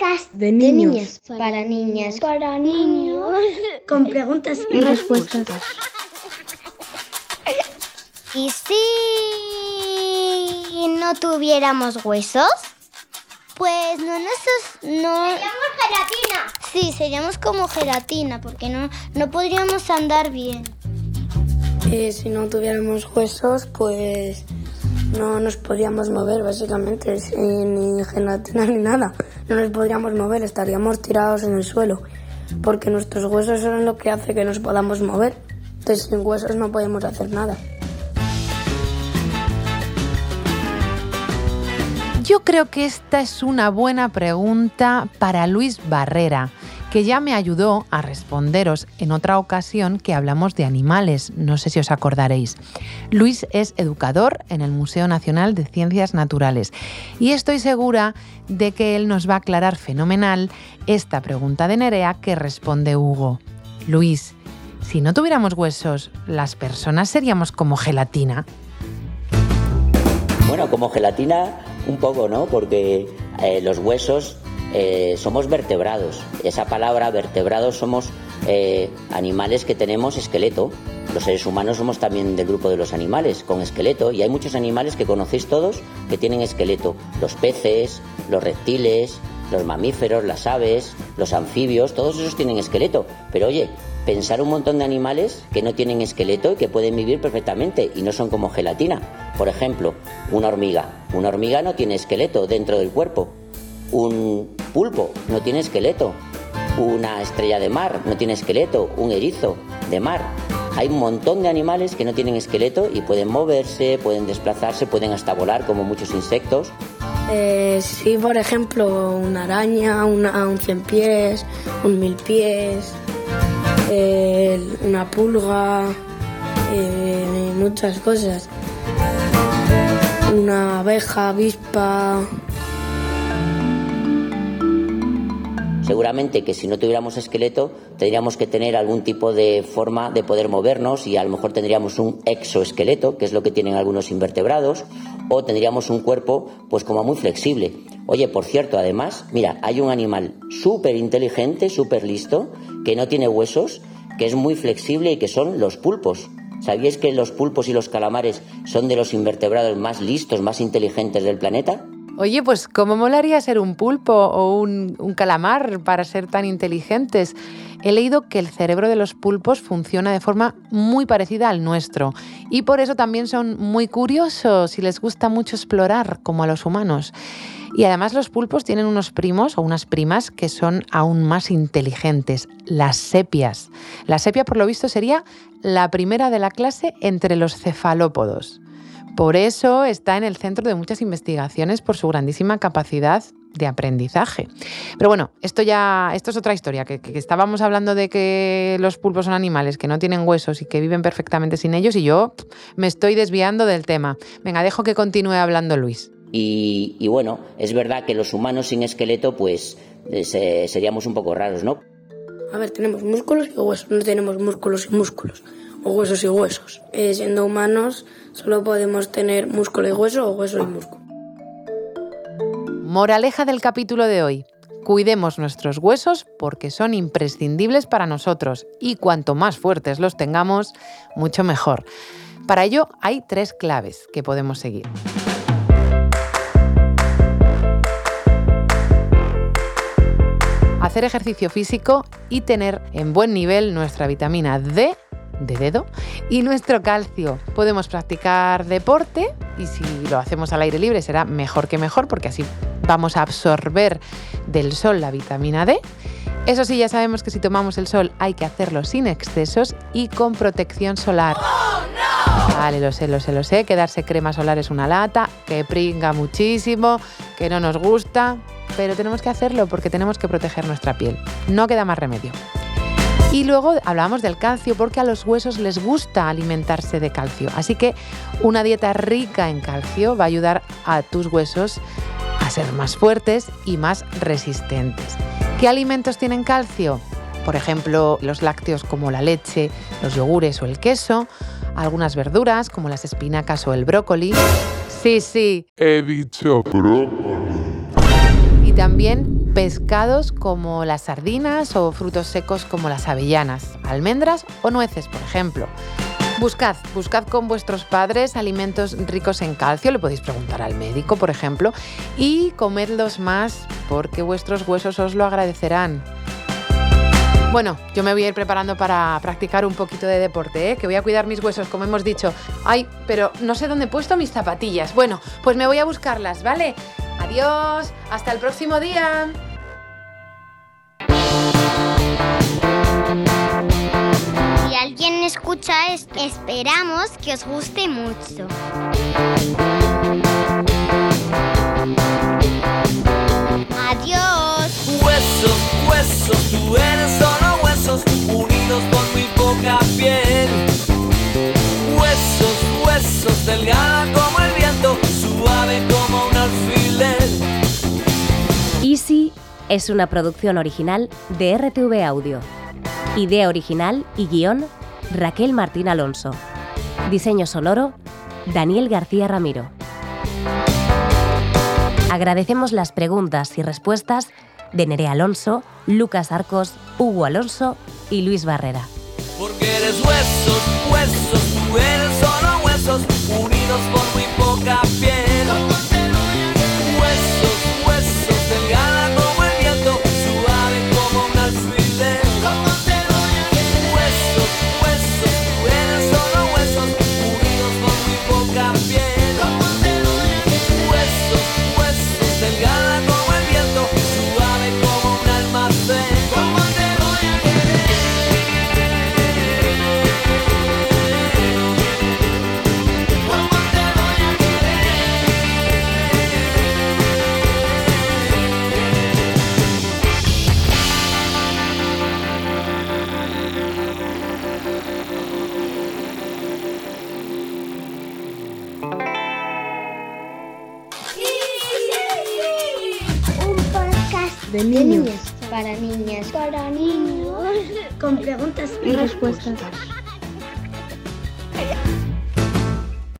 podcast de niños, de niños para niñas, para niños, con preguntas y respuestas. ¿Y si no tuviéramos huesos? Pues no nosotros no. Seríamos gelatina. Sí, seríamos como gelatina, porque no, no podríamos andar bien. Eh, si no tuviéramos huesos, pues no nos podríamos mover, básicamente, sin ni gelatina ni nada. No nos podríamos mover, estaríamos tirados en el suelo, porque nuestros huesos son lo que hace que nos podamos mover. Entonces, sin huesos no podemos hacer nada. Yo creo que esta es una buena pregunta para Luis Barrera, que ya me ayudó a responderos en otra ocasión que hablamos de animales, no sé si os acordaréis. Luis es educador en el Museo Nacional de Ciencias Naturales y estoy segura de que él nos va a aclarar fenomenal esta pregunta de Nerea que responde Hugo. Luis, si no tuviéramos huesos, ¿las personas seríamos como gelatina? Bueno, como gelatina un poco, ¿no? Porque eh, los huesos eh, somos vertebrados. Esa palabra vertebrados somos eh, animales que tenemos esqueleto. Los seres humanos somos también del grupo de los animales con esqueleto y hay muchos animales que conocéis todos que tienen esqueleto. Los peces, los reptiles, los mamíferos, las aves, los anfibios, todos esos tienen esqueleto. Pero oye, pensar un montón de animales que no tienen esqueleto y que pueden vivir perfectamente y no son como gelatina. Por ejemplo, una hormiga. Una hormiga no tiene esqueleto dentro del cuerpo. Un pulpo no tiene esqueleto. Una estrella de mar no tiene esqueleto. Un erizo de mar. Hay un montón de animales que no tienen esqueleto y pueden moverse, pueden desplazarse, pueden hasta volar como muchos insectos. Eh, sí, por ejemplo, una araña, una, un cien pies, un mil pies, una pulga, eh, muchas cosas. Una abeja, avispa. Seguramente que si no tuviéramos esqueleto tendríamos que tener algún tipo de forma de poder movernos y a lo mejor tendríamos un exoesqueleto, que es lo que tienen algunos invertebrados, o tendríamos un cuerpo pues como muy flexible. Oye, por cierto, además, mira, hay un animal súper inteligente, súper listo, que no tiene huesos, que es muy flexible y que son los pulpos. ¿Sabíais que los pulpos y los calamares son de los invertebrados más listos, más inteligentes del planeta? Oye, pues ¿cómo molaría ser un pulpo o un, un, calamar para ser tan inteligentes? He leído que el cerebro de los pulpos funciona de forma muy parecida al nuestro y por eso también son muy curiosos y les gusta mucho explorar como a los humanos. Y además los pulpos tienen unos primos o unas primas que son aún más inteligentes, las sepias. La sepia, por lo visto, sería la primera de la clase entre los cefalópodos. Por eso está en el centro de muchas investigaciones por su grandísima capacidad de aprendizaje. Pero bueno, esto ya, esto es otra historia, que, que, estábamos hablando de que los pulpos son animales que no tienen huesos y que viven perfectamente sin ellos y yo me estoy desviando del tema. Venga, dejo que continúe hablando Luis. Y, y bueno, es verdad que los humanos sin esqueleto, pues se, seríamos un poco raros, ¿no? A ver, tenemos músculos y huesos, no tenemos músculos y músculos, o huesos y huesos. Eh, siendo humanos, solo podemos tener músculo y hueso o hueso y músculo. Moraleja del capítulo de hoy. Cuidemos nuestros huesos porque son imprescindibles para nosotros y cuanto más fuertes los tengamos, mucho mejor. Para ello hay tres claves que podemos seguir. Hacer ejercicio físico y tener en buen nivel nuestra vitamina D de dedo y nuestro calcio. Podemos practicar deporte y si lo hacemos al aire libre será mejor que mejor porque así vamos a absorber del sol la vitamina D. Eso sí, ya sabemos que si tomamos el sol hay que hacerlo sin excesos y con protección solar. Oh, no. Vale, lo sé, lo sé, lo sé, que darse crema solar es una lata, que pringa muchísimo, que no nos gusta, pero tenemos que hacerlo porque tenemos que proteger nuestra piel. No queda más remedio. Y luego hablábamos del calcio porque a los huesos les gusta alimentarse de calcio. Así que una dieta rica en calcio va a ayudar a tus huesos a ser más fuertes y más resistentes. ¿Qué alimentos tienen calcio? Por ejemplo, los lácteos como la leche, los yogures o el queso, algunas verduras como las espinacas o el brócoli. Sí, sí. He dicho brócoli. Y también pescados como las sardinas o frutos secos como las avellanas, almendras o nueces, por ejemplo. Buscad, buscad con vuestros padres alimentos ricos en calcio, le podéis preguntar al médico, por ejemplo, y comedlos más porque vuestros huesos os lo agradecerán. Bueno, yo me voy a ir preparando para practicar un poquito de deporte, ¿eh? que voy a cuidar mis huesos, como hemos dicho. Ay, pero no sé dónde he puesto mis zapatillas. Bueno, pues me voy a buscarlas, ¿vale? Adiós, hasta el próximo día. Si alguien escucha esto, esperamos que os guste mucho. Adiós. Huesos, huesos, tú eres solo huesos, unidos por muy poca piel. Huesos, huesos, delgada como el suave como un alfiler. Easy es una producción original de RTV Audio. Idea original y guion, Raquel Martín Alonso. Diseño sonoro, Daniel García Ramiro. Agradecemos las preguntas y respuestas de Nerea Alonso, Lucas Arcos, Hugo Alonso y Luis Barrera. Porque eres huesos, huesos, tú eres solo huesos, unidos por muy De niños. para niñas. Para niños. Con preguntas y respuestas.